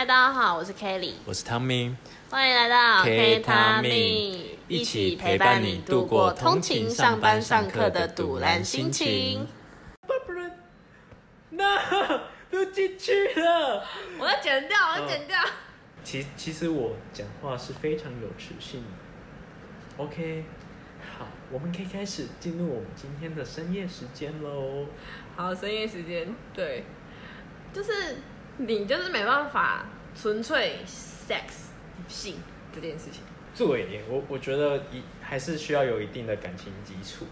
嗨，大家好，我是 Kelly，我是 Tommy，欢迎来到 K Tommy，一起陪伴你度过通勤、上班、上课的堵然心情。不然，那 都进去了，我要剪掉，我要剪掉。哦、其其实我讲话是非常有磁性的。OK，好，我们可以开始进入我们今天的深夜时间喽。好，深夜时间，对，就是。你就是没办法纯粹 sex 性这件事情。对，我我觉得一还是需要有一定的感情基础，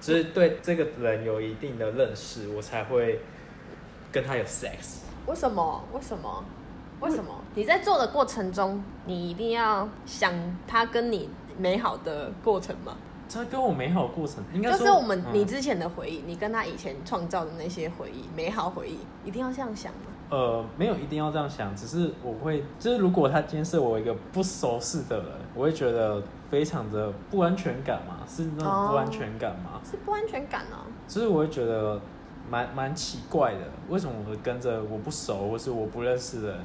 就是对这个人有一定的认识，我才会跟他有 sex。为什么？为什么？为什么？你在做的过程中，你一定要想他跟你美好的过程吗？他跟我美好的过程，应该就是我们你之前的回忆，嗯、你跟他以前创造的那些回忆，美好回忆，一定要这样想吗？呃，没有一定要这样想，只是我会，就是如果他今天是我一个不熟识的人，我会觉得非常的不安全感嘛，是那种不安全感吗？哦、是不安全感哦。就是我会觉得蛮蛮奇怪的，为什么我会跟着我不熟或是我不认识的人？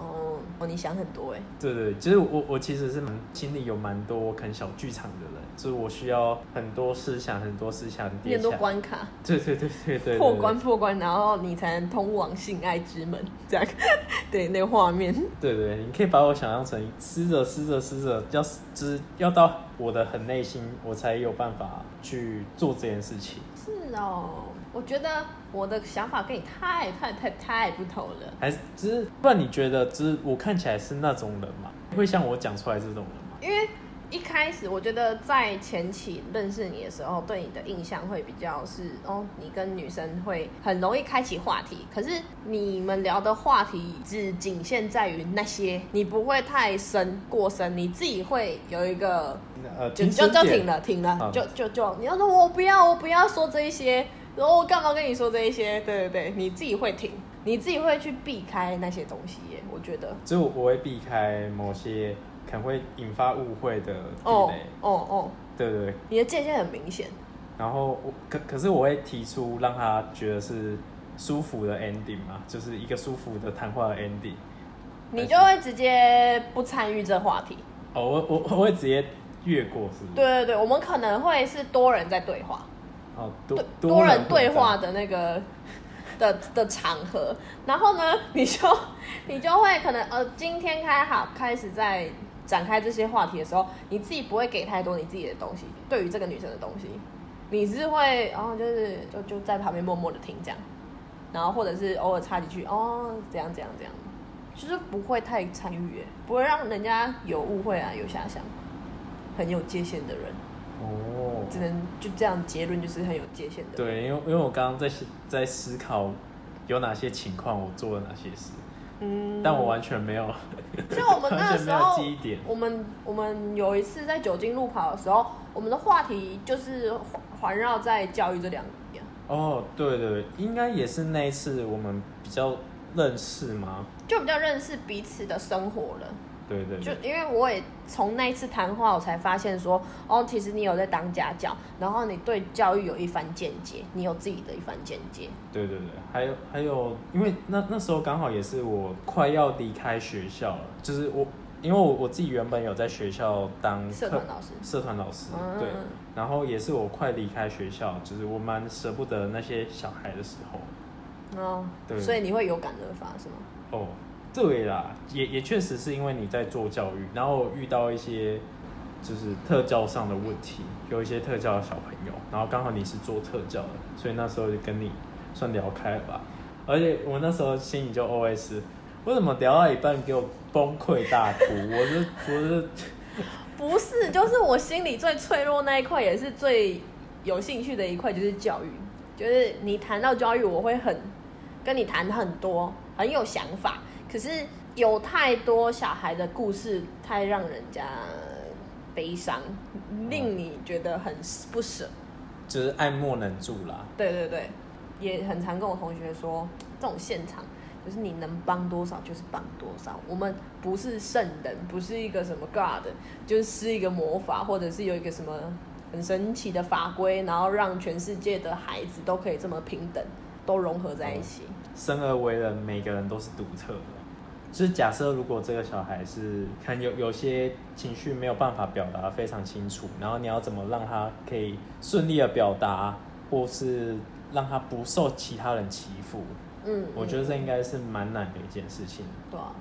哦，哦，你想很多哎。对对，其实我我其实是蛮心里有蛮多可能小剧场的人，就是我需要很多思想，很多思想叠很多关卡。对对对对对。破关破关，然后你才能通往性爱之门，这样。对，那个画面。对对，你可以把我想象成撕着撕着撕着，要就是要到我的很内心，我才有办法去做这件事情。是哦。我觉得我的想法跟你太太太太不同了，还是只是不然？你觉得只是我看起来是那种人嘛？会像我讲出来这种人吗？因为一开始我觉得在前期认识你的时候，对你的印象会比较是哦，你跟女生会很容易开启话题，可是你们聊的话题只仅限在于那些，你不会太深过深，你自己会有一个呃，就就就停了停了，嗯、就就就你要说我不要我不要说这一些。然后我干嘛跟你说这一些？对对对，你自己会听，你自己会去避开那些东西耶。我觉得，就我会避开某些可能会引发误会的地雷。哦哦哦，对对对，你的界限很明显。然后我可可是我会提出让他觉得是舒服的 ending 嘛，就是一个舒服的谈话的 ending。你就会直接不参与这话题。哦，我我我会直接越过，是不是？对对对，我们可能会是多人在对话。多多，多人对话的那个的的场合，然后呢，你就你就会可能呃，今天开好开始在展开这些话题的时候，你自己不会给太多你自己的东西，对于这个女生的东西，你是会然后就是就就在旁边默默的听这样，然后或者是偶尔插几句哦，这样这样这样，就是不会太参与，不会让人家有误会啊，有遐想，很有界限的人。哦，只能就这样结论，就是很有界限的。对，因为因为我刚刚在在思考有哪些情况我做了哪些事，嗯，但我完全没有。像我们那时候，我们我们有一次在酒精路跑的时候，我们的话题就是环绕在教育这两点。哦，对对对，应该也是那一次我们比较认识吗？就比较认识彼此的生活了。对对，对，就因为我也从那一次谈话，我才发现说，哦，其实你有在当家教，然后你对教育有一番见解，你有自己的一番见解。对对对，还有还有，因为那那时候刚好也是我快要离开学校了，就是我，因为我我自己原本有在学校当社团老师，社团老师，对，然后也是我快离开学校，就是我蛮舍不得那些小孩的时候。哦，对，所以你会有感而发是吗？哦。对啦，也也确实是因为你在做教育，然后遇到一些就是特教上的问题，有一些特教的小朋友，然后刚好你是做特教的，所以那时候就跟你算聊开了吧。而且我那时候心里就 OS：为什么聊到一半给我崩溃大哭？我是我是 不是，就是我心里最脆弱那一块，也是最有兴趣的一块，就是教育。就是你谈到教育，我会很跟你谈很多，很有想法。可是有太多小孩的故事，太让人家悲伤，令你觉得很不舍，就是爱莫能助啦。对对对，也很常跟我同学说，这种现场就是你能帮多少就是帮多少。我们不是圣人，不是一个什么 God，就是施一个魔法，或者是有一个什么很神奇的法规，然后让全世界的孩子都可以这么平等，都融合在一起。生而为人，每个人都是独特的。就是假设如果这个小孩是可能有有些情绪没有办法表达非常清楚，然后你要怎么让他可以顺利的表达，或是让他不受其他人欺负？嗯，我觉得这应该是蛮难的一件事情。对啊，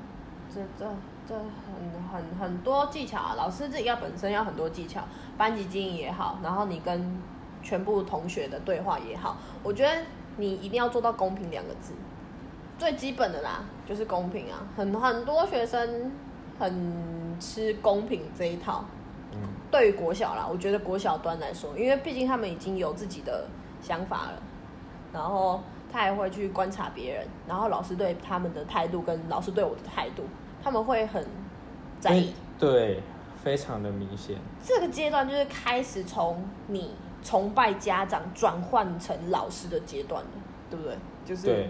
这这这很很很多技巧啊，老师自己要本身要很多技巧，班级经营也好，然后你跟全部同学的对话也好，我觉得你一定要做到公平两个字。最基本的啦，就是公平啊！很很多学生很吃公平这一套。嗯，对于国小啦，我觉得国小端来说，因为毕竟他们已经有自己的想法了，然后他还会去观察别人，然后老师对他们的态度跟老师对我的态度，他们会很在意。对，非常的明显。这个阶段就是开始从你崇拜家长转换成老师的阶段了，对不对？就是。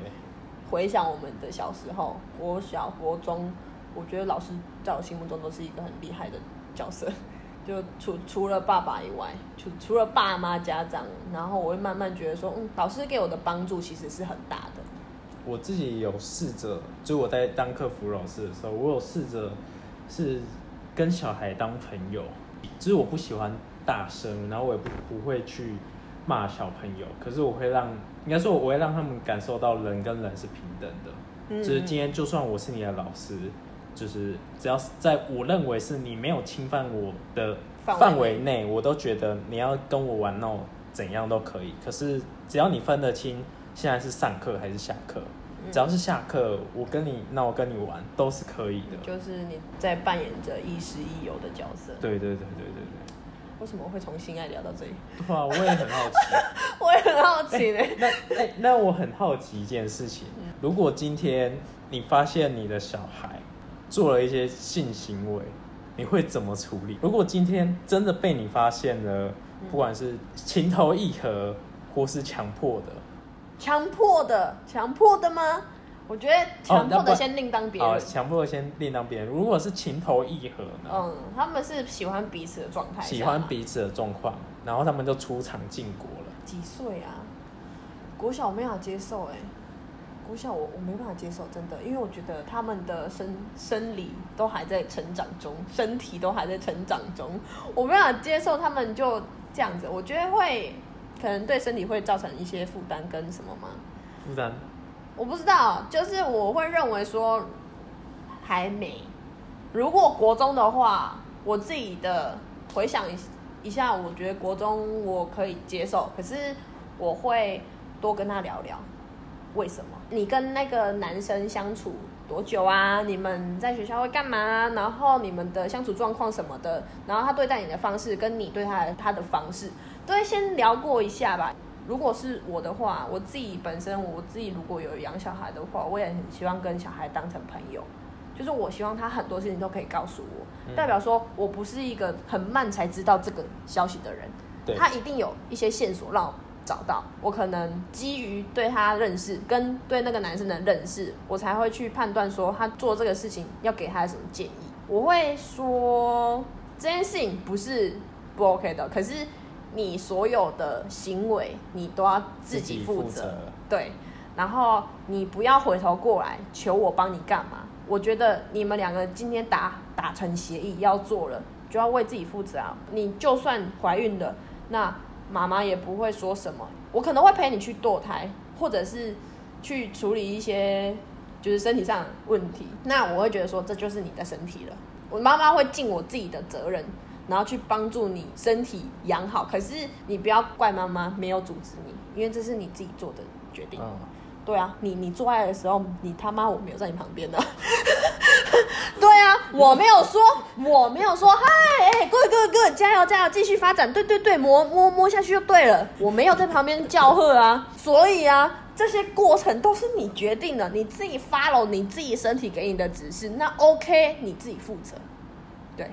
回想我们的小时候，国小、国中，我觉得老师在我心目中都是一个很厉害的角色。就除除了爸爸以外，除除了爸妈、家长，然后我会慢慢觉得说，嗯，老师给我的帮助其实是很大的。我自己有试着，就我在当客服老师的时候，我有试着是跟小孩当朋友，就是我不喜欢大声，然后我也不不会去。骂小朋友，可是我会让，应该说我会让他们感受到人跟人是平等的。嗯，就是今天就算我是你的老师，就是只要是在我认为是你没有侵犯我的范围内，我都觉得你要跟我玩闹怎样都可以。可是只要你分得清现在是上课还是下课，只要是下课，我跟你那，我跟你玩都是可以的。就是你在扮演着亦师亦友的角色。对对对对对对。为什么会从性爱聊到这里？对啊，我也很好奇。我也很好奇呢、欸。那那那我很好奇一件事情，如果今天你发现你的小孩做了一些性行为，你会怎么处理？如果今天真的被你发现了，不管是情投意合或是强迫的，强迫的，强迫的吗？我觉得强迫的先另当别人。哦，强迫的先另当别人。如果是情投意合呢？嗯，他们是喜欢彼此的状态。喜欢彼此的状况，然后他们就出场进国了。几岁啊？国小我没法接受哎、欸，国小我我没办法接受，真的，因为我觉得他们的生生理都还在成长中，身体都还在成长中，我没办法接受他们就这样子。我觉得会可能对身体会造成一些负担跟什么吗？负担。我不知道，就是我会认为说还没。如果国中的话，我自己的回想一下，我觉得国中我可以接受，可是我会多跟他聊聊为什么。你跟那个男生相处多久啊？你们在学校会干嘛？然后你们的相处状况什么的，然后他对待你的方式跟你对他他的方式，都会先聊过一下吧。如果是我的话，我自己本身我自己如果有养小孩的话，我也很希望跟小孩当成朋友。就是我希望他很多事情都可以告诉我，嗯、代表说我不是一个很慢才知道这个消息的人。他一定有一些线索让我找到。我可能基于对他认识跟对那个男生的认识，我才会去判断说他做这个事情要给他什么建议。我会说这件事情不是不 OK 的，可是。你所有的行为，你都要自己负责。对，然后你不要回头过来求我帮你干嘛。我觉得你们两个今天达达成协议要做了，就要为自己负责啊。你就算怀孕了，那妈妈也不会说什么。我可能会陪你去堕胎，或者是去处理一些就是身体上的问题。那我会觉得说，这就是你的身体了。我妈妈会尽我自己的责任。然后去帮助你身体养好，可是你不要怪妈妈没有阻止你，因为这是你自己做的决定。嗯、对啊，你你做爱的时候，你他妈我没有在你旁边的。对啊，我没有说，我没有说，嗨，哎，各位各位各位，加油加油，继续发展。对对对，摸摸摸下去就对了。我没有在旁边叫喝啊，所以啊，这些过程都是你决定的，你自己 follow 你自己身体给你的指示，那 OK，你自己负责。对，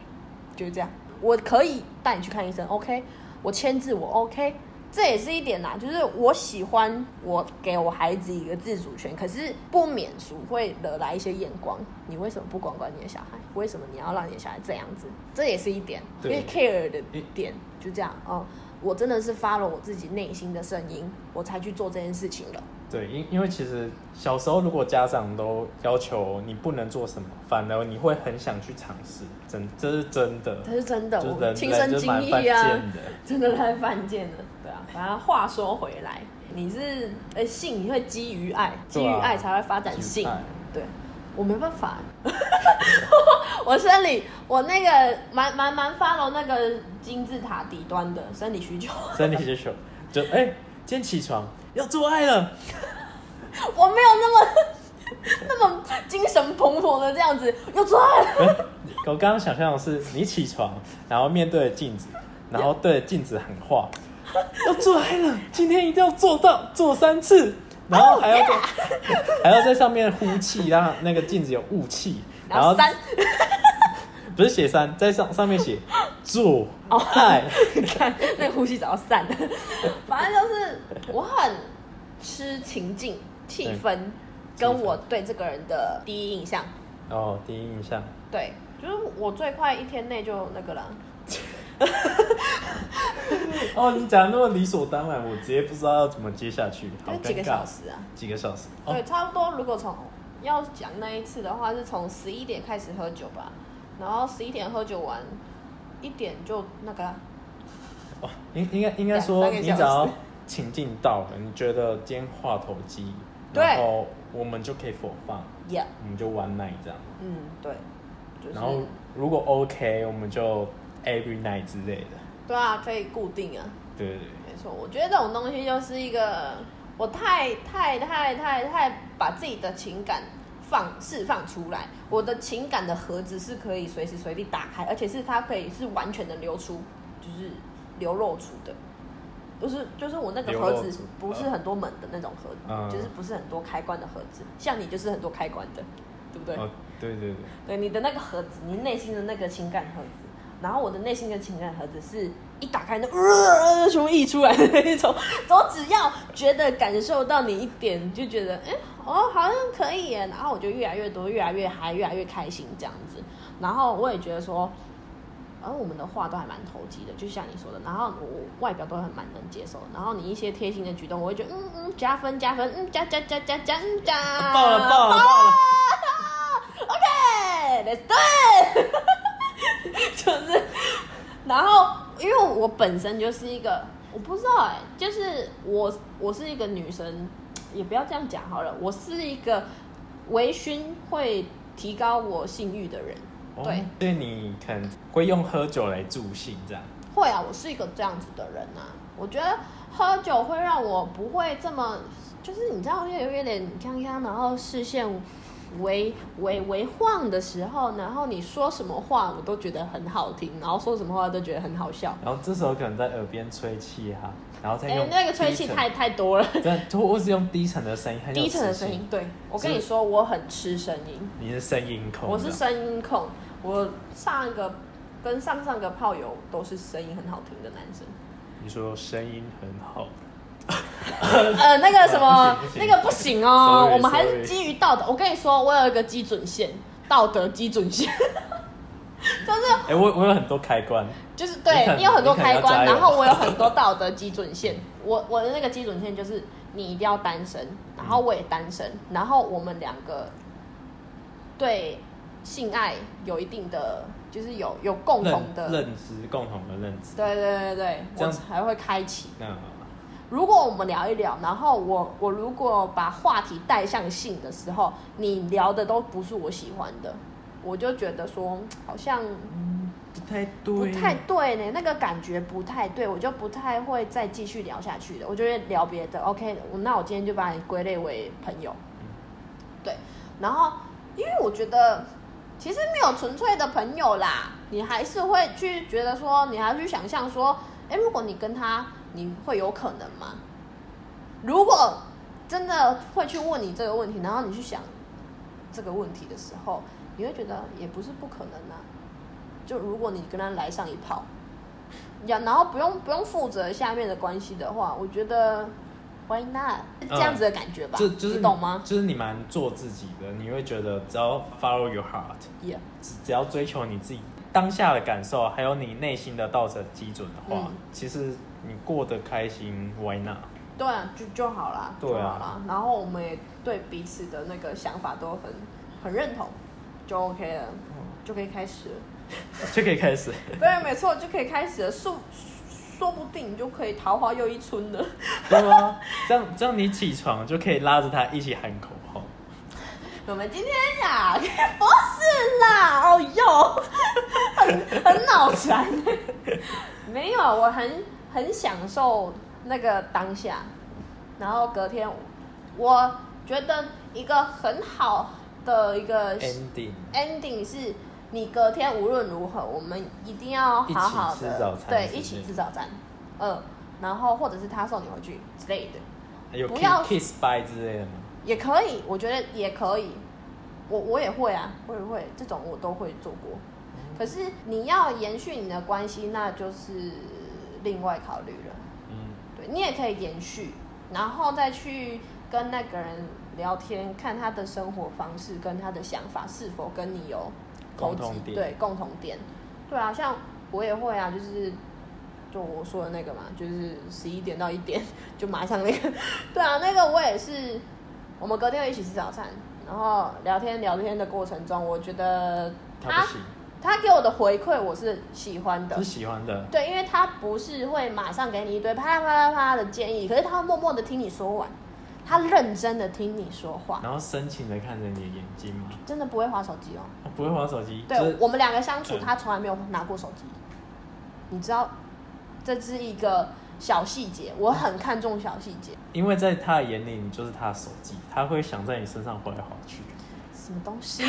就是这样。我可以带你去看医生，OK？我签字，我 OK？这也是一点啦，就是我喜欢我给我孩子一个自主权，可是不免俗会惹来一些眼光。你为什么不管管你的小孩？为什么你要让你的小孩这样子？这也是一点，因为 care 的点就这样哦。我真的是发了我自己内心的声音，我才去做这件事情了。对，因因为其实小时候如果家长都要求你不能做什么，反而你会很想去尝试，真这是真的，这是真的，我人亲身经历啊，的真的太犯贱了。对啊，反正话说回来，你是呃性你会基于爱，基于爱才会发展性，对。我没办法，我生理我那个蛮蛮蛮 follow 那个金字塔底端的生理需求，生理需求。就哎、欸，今天起床要做爱了，我没有那么 那么精神蓬勃的这样子要做爱了。欸、我刚刚想象的是你起床，然后面对着镜子，然后对着镜子喊话，要做嗨了，今天一定要做到，做三次。然后还要在、oh, yeah! 还要在上面呼气，让那个镜子有雾气。然后三，不是写三，在上上面写做爱。你看那个呼吸早要散了。反正就是我很吃情境气氛，跟我对这个人的第一印象。哦，第一印象。对，就是我最快一天内就那个了。哦，你讲的那么理所当然，我直接不知道要怎么接下去，好尴尬。几个小时啊？几个小时？对，哦、差不多。如果从要讲那一次的话，是从十一点开始喝酒吧，然后十一点喝酒完，一点就那个。哦，应应该应该说，你只要情境到了，你觉得今天话头机，然后我们就可以否放，Yeah. 我们就 one night 这样。嗯，对。就是、然后如果 OK，我们就。Every night 之类的，对啊，可以固定啊。对对对，没错。我觉得这种东西就是一个，我太太太太太把自己的情感放释放出来，我的情感的盒子是可以随时随地打开，而且是它可以是完全的流出，就是流露出的，不是就是我那个盒子不是很多门的那种盒子，嗯、就是不是很多开关的盒子，像你就是很多开关的，对不对？哦、对对对，对你的那个盒子，你内心的那个情感盒子。然后我的内心的情感盒子是一打开，就呃，全部溢出来的那种。我只要觉得感受到你一点，就觉得哎，哦，好像可以耶。然后我就越来越多，越来越嗨，越来越开心这样子。然后我也觉得说，而、哦、我们的话都还蛮投机的，就像你说的。然后我外表都很蛮能接受。然后你一些贴心的举动，我会觉得嗯嗯加分加分，嗯加加加加加加。爆了爆了爆了！OK，Let's do it。就是，然后因为我本身就是一个，我不知道哎、欸，就是我我是一个女生，也不要这样讲好了，我是一个微醺会提高我性欲的人，对，所以、哦、你可能会用喝酒来助兴这样？会啊，我是一个这样子的人啊，我觉得喝酒会让我不会这么，就是你知道，有有点锵锵，然后视线。微微微晃的时候，然后你说什么话，我都觉得很好听，然后说什么话都觉得很好笑。然后这时候可能在耳边吹气哈，然后再用、欸、那个吹气太太多了。对，我是用低沉的声音，低沉的声音。对，我跟你说，我很吃声音。你是声音控？我是声音控。我上一个跟上上个炮友都是声音很好听的男生。你说声音很好。呃，那个什么，那个不行哦，我们还是基于道德。我跟你说，我有一个基准线，道德基准线，就是，哎、欸，我我有很多开关，就是对你，你有很多开关，然后我有很多道德基准线。我我的那个基准线就是，你一定要单身，然后我也单身，然后我们两个对性爱有一定的，就是有有共同的认知，共同的认知。对对对对，这样才会开启。那如果我们聊一聊，然后我我如果把话题带向性的时候，你聊的都不是我喜欢的，我就觉得说好像不太对，不太对呢，那个感觉不太对，我就不太会再继续聊下去的。我就会聊别的，OK，那我今天就把你归类为朋友。对，然后因为我觉得其实没有纯粹的朋友啦，你还是会去觉得说，你还要去想象说，哎，如果你跟他。你会有可能吗？如果真的会去问你这个问题，然后你去想这个问题的时候，你会觉得也不是不可能啊。就如果你跟他来上一炮，然后不用不用负责下面的关系的话，我觉得 Why not？这样子的感觉吧，就就是你懂吗？就是你蛮做自己的，你会觉得只要 follow your heart，Yeah，只只要追求你自己当下的感受，还有你内心的道德基准的话，嗯、其实你过得开心，Why not？对啊，就就好啦，对啊，就好啦。然后我们也对彼此的那个想法都很很认同，就 OK 了，嗯、就可以开始了，就可以开始。对，没错，就可以开始了。说说不定你就可以桃花又一村了。对吗？这样这样你起床就可以拉着他一起喊口号。我们今天呀，不是啦，哦哟，很很脑残。没有，我很很享受。那个当下，然后隔天，我觉得一个很好的一个 ending ending 是，你隔天无论如何，我们一定要好好的对一起吃早餐，嗯，然后或者是他送你回去之类的，不要 kiss bye 之类的吗？也可以，我觉得也可以，我我也会啊，我也会，这种我都会做过。可是你要延续你的关系，那就是另外考虑了。嗯，对你也可以延续，然后再去跟那个人聊天，看他的生活方式跟他的想法是否跟你有共同点。对，共同点。对啊，像我也会啊，就是就我说的那个嘛，就是十一点到一点就马上那个。对啊，那个我也是，我们隔天会一起吃早餐，然后聊天聊天的过程中，我觉得他。他给我的回馈我是喜欢的，是喜欢的。对，因为他不是会马上给你一堆啪啦啪啦啪啦的建议，可是他会默默的听你说完，他认真的听你说话，然后深情的看着你的眼睛吗？真的不会划手机哦，不会滑手机。对，就是、我们两个相处，他从来没有拿过手机。嗯、你知道，这是一个小细节，我很看重小细节，因为在他的眼里，你就是他的手机，他会想在你身上滑来滑去。什么东西？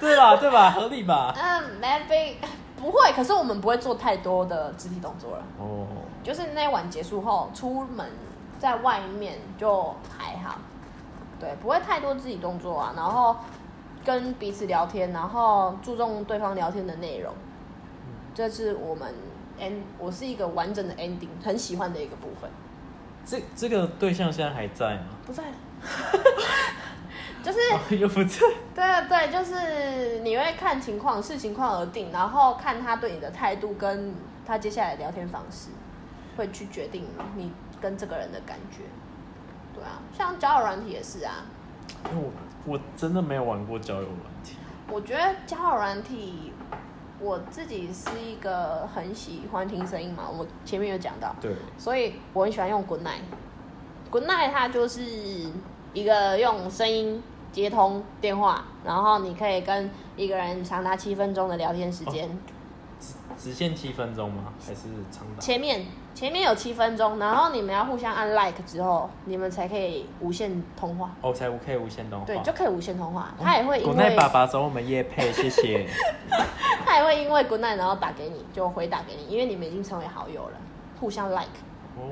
对吧？对吧？合理吧？嗯，maybe 不会，可是我们不会做太多的肢体动作了。哦，就是那一晚结束后，出门在外面就还好，对，不会太多肢体动作啊。然后跟彼此聊天，然后注重对方聊天的内容。这是我们 end，我是一个完整的 ending，很喜欢的一个部分。这这个对象现在还在吗？不在。就是、哦、又不在，对对，就是你会看情况，视情况而定，然后看他对你的态度，跟他接下来聊天方式，会去决定你跟这个人的感觉。对啊，像交友软体也是啊。因为我我真的没有玩过交友软体。我觉得交友软体，我自己是一个很喜欢听声音嘛，我前面有讲到，对，所以我很喜欢用 Good Night，Good Night 它就是。一个用声音接通电话，然后你可以跟一个人长达七分钟的聊天时间。哦、只只限七分钟吗？还是长达？前面前面有七分钟，然后你们要互相按 like 之后，你们才可以无限通话。哦，才可以无限通话。对，就可以无限通话。他也会因为。Good night 爸爸找我们夜配，谢谢。他也会因为 Good night 然后打给你，就回打给你，因为你们已经成为好友了，互相 like。哦，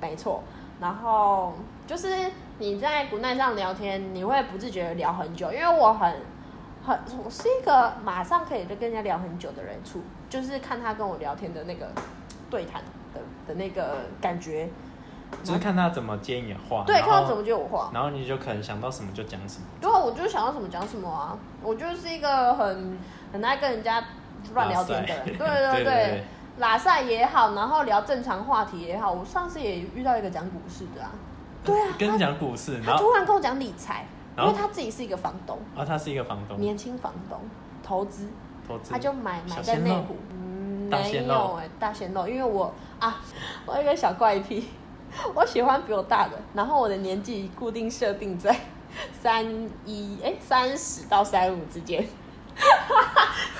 没错。然后就是你在 Good Night 上聊天，你会不自觉的聊很久，因为我很很我是一个马上可以跟人家聊很久的人，处就是看他跟我聊天的那个对谈的的那个感觉，就是看他怎么接你的话，对，看他怎么接我话，然后你就可能想到什么就讲什么，对啊，我就想到什么讲什么啊，我就是一个很很爱跟人家乱聊天的人。对对 对。拉塞也好，然后聊正常话题也好。我上次也遇到一个讲股市的啊，对啊，跟你讲股市，他突然跟我讲理财，因为他自己是一个房东。啊，他是一个房东，年轻房东，投资，投资，他就买买在内湖，嗯，没有哎，大鲜肉，因为我啊，我有一个小怪癖，我喜欢比我大的，然后我的年纪固定设定在三一哎三十到三五之间，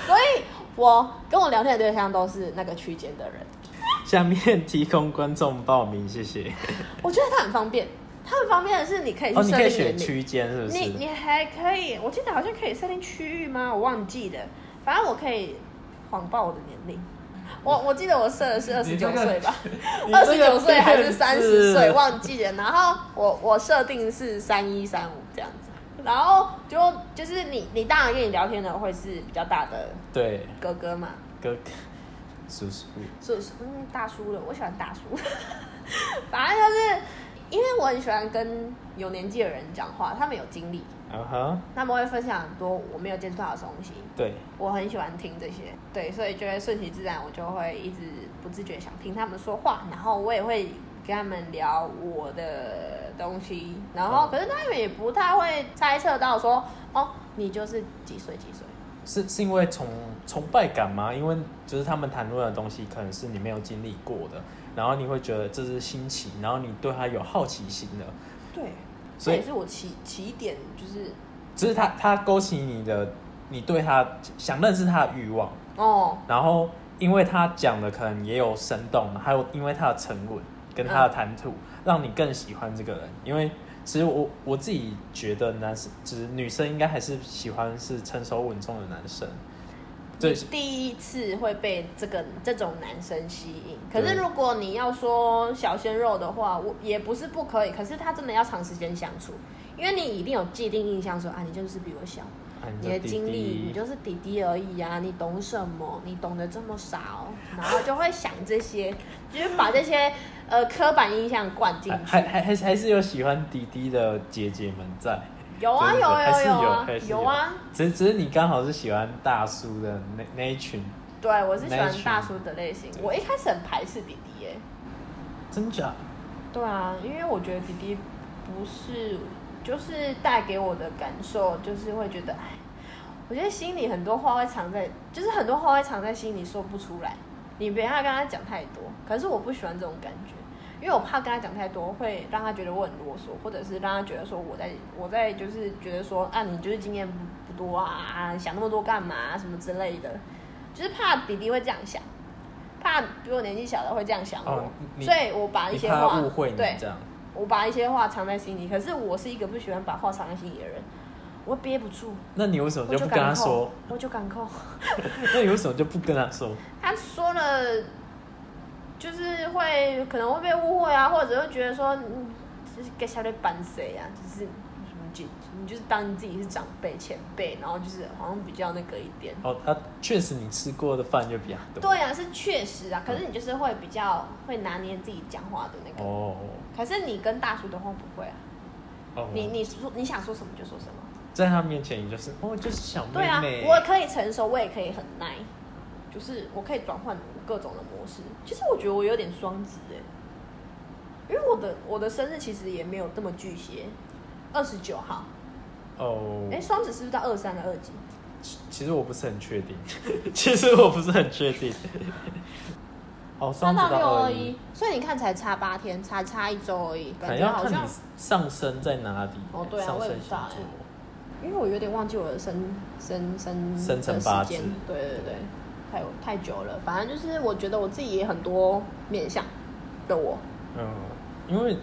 所以。我跟我聊天的对象都是那个区间的人。下面提供观众报名，谢谢。我觉得它很方便，它很方便的是你可以去设定哦，你可以选区间是不是？你你还可以，我记得好像可以设定区域吗？我忘记了，反正我可以谎报我的年龄。我 我记得我设的是二十九岁吧，二十九岁还是三十岁 忘记了。然后我我设定是三一三五这样子。然后就就是你，你当然跟你聊天的会是比较大的对哥哥嘛，哥哥叔叔，叔叔，嗯，大叔了，我喜欢大叔。反正就是因为我很喜欢跟有年纪的人讲话，他们有经历，他们会分享很多我没有接触到的东西。对，我很喜欢听这些，对，所以就会顺其自然，我就会一直不自觉想听他们说话，然后我也会跟他们聊我的东西，然后可是他们也不太会猜测到说，哦，你就是几岁几岁。是是因为崇崇拜感吗？因为就是他们谈论的东西可能是你没有经历过的，然后你会觉得这是新奇，然后你对他有好奇心的。对，所以也是我起起点，就是只是他他勾起你的，你对他想认识他的欲望哦。然后因为他讲的可能也有生动，还有因为他的沉稳跟他的谈吐，嗯，让你更喜欢这个人，因为。其实我我自己觉得男生，就是女生应该还是喜欢是成熟稳重的男生。对，第一次会被这个这种男生吸引。可是如果你要说小鲜肉的话，我也不是不可以。可是他真的要长时间相处，因为你一定有既定印象说啊，你就是比我小。你的经历，你就是弟弟而已啊！你懂什么？你懂得这么少，然后就会想这些，就是把这些呃刻板印象灌进去。还还还还是有喜欢弟弟的姐姐们在。有啊有有有啊有啊！只是只是你刚好是喜欢大叔的那那一群。对，我是喜欢大叔的类型。我一开始很排斥弟弟耶。真假？对啊，因为我觉得弟弟不是。就是带给我的感受，就是会觉得，哎，我觉得心里很多话会藏在，就是很多话会藏在心里说不出来。你不要跟他讲太多，可是我不喜欢这种感觉，因为我怕跟他讲太多，会让他觉得我很啰嗦，或者是让他觉得说我在我在就是觉得说啊，你就是经验不多啊，想那么多干嘛啊，什么之类的，就是怕弟弟会这样想，怕比我年纪小的会这样想我，哦，所以我把一些话误会你这样。对我把一些话藏在心里，可是我是一个不喜欢把话藏在心里的人，我憋不住。那你为什么就不跟他说？我就敢扣。那你为什么就不跟他说？他说了，就是会可能会被误会啊，或者会觉得说，嗯，就是给小磊板谁啊，就是。你就是当你自己是长辈前辈，然后就是好像比较那个一点。哦，他、啊、确实你吃过的饭就比较多。对啊，是确实啊。可是你就是会比较会拿捏自己讲话的那个。哦。可是你跟大叔的话不会啊。哦。你你说你想说什么就说什么。在他面前，你就是哦，就是小妹妹。对啊，我可以成熟，我也可以很耐，就是我可以转换各种的模式。其实我觉得我有点双子哎，因为我的我的生日其实也没有这么巨蟹，二十九号。哦，哎，双子是不是到二三的二级？其实我不是很确定，其实我不是很确定。哦，双子到六二一，所以你看才差八天，才差一周而已，感觉好像上升在哪里？哦，对啊，我也不知道，因为我有点忘记我的生生生生辰八字，对对对，太太久了，反正就是我觉得我自己也很多面相的我，嗯，因为。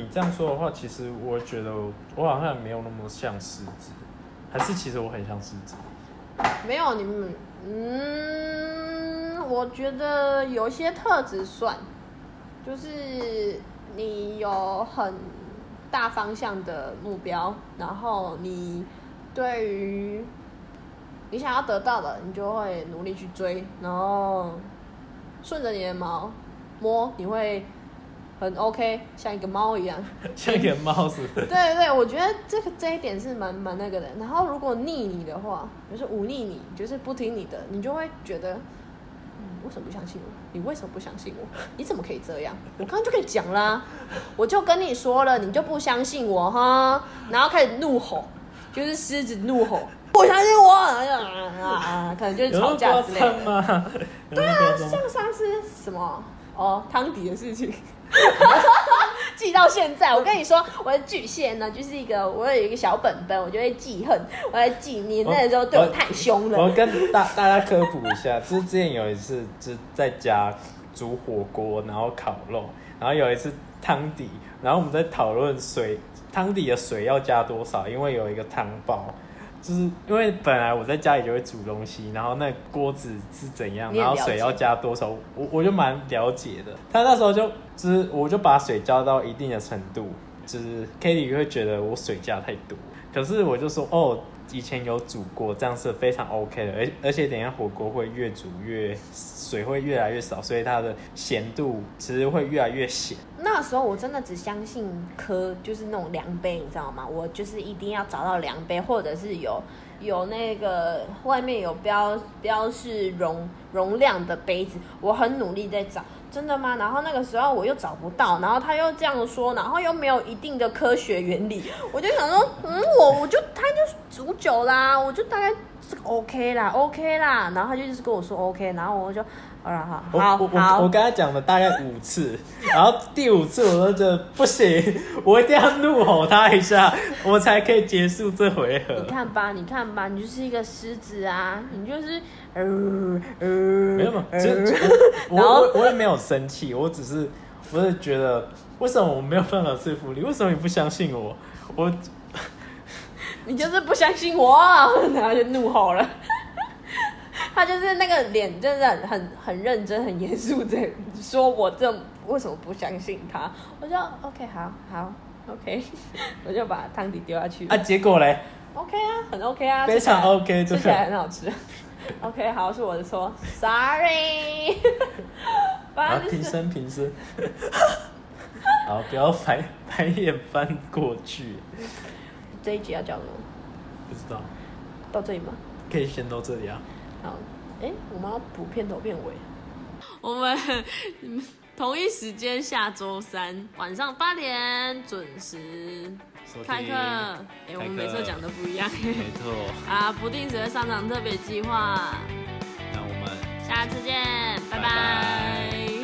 你这样说的话，其实我觉得我好像没有那么像狮子，还是其实我很像狮子？没有你们，嗯，我觉得有些特质算，就是你有很大方向的目标，然后你对于你想要得到的，你就会努力去追，然后顺着你的毛摸，你会。很 OK，像一个猫一样，像一个猫似的。对对对，我觉得这个这一点是蛮蛮那个的。然后如果逆你的话，就是忤逆你，就是不听你的，你就会觉得，嗯，为什么不相信我？你为什么不相信我？你怎么可以这样？我刚刚就跟你讲啦，我就跟你说了，你就不相信我哈，然后开始怒吼，就是狮子怒吼，不相信我，啊啊啊，可能就是吵架之类的。对啊，像上次什么哦汤底的事情。记到现在，我跟你说，我的巨蟹呢，就是一个我有一个小本本，我就会记恨，我在记你那时候对我太凶了。我，跟大大家科普一下，就是之前有一次，就是在家煮火锅，然后烤肉，然后有一次汤底，然后我们在讨论水汤底的水要加多少，因为有一个汤包。就是因为本来我在家里就会煮东西，然后那锅子是怎样，然后水要加多少，我我就蛮了解的。他那时候就就是我就把水浇到一定的程度，就是 Kitty 会觉得我水加太多，可是我就说哦，以前有煮过，这样是非常 OK 的，而而且等下火锅会越煮越水会越来越少，所以它的咸度其实会越来越咸。那时候我真的只相信科，就是那种量杯，你知道吗？我就是一定要找到量杯，或者是有有那个外面有标标示容容量的杯子，我很努力在找。真的吗？然后那个时候我又找不到，然后他又这样说，然后又没有一定的科学原理，我就想说，嗯，我我就他就煮久啦，我就大概这个 OK 啦，OK 啦，然后他就一直跟我说 OK，然后我就，好了好，好，我我我跟他讲了大概五次，然后第五次我都觉得不行，我一定要怒吼他一下，我才可以结束这回合。你看吧，你看吧，你就是一个狮子啊，你就是。呃呃，没有嘛，呃、我我我也没有生气，我只是我是觉得为什么我没有办法说服你？为什么你不相信我？我，你就是不相信我，然后就怒吼了。他就是那个脸，就是很很很认真、很严肃的说：“我这为什么不相信他？”我就 OK，好好 OK，我就把汤底丢下去。啊，结果嘞？OK 啊，很 OK 啊，非常 OK，吃起来很好吃。OK，好，是我的错，Sorry。好，平身，平身。好，不要白白眼翻过去。这一集要讲什么？不知道。到这里吗？可以先到这里啊。好，哎、欸，我们要补片头片尾。我们 同一时间下周三晚上八点准时。开课，哎、欸，我们每次讲的不一样。没错。啊，不定时的上场特别计划。那我们下次见，拜拜。拜拜。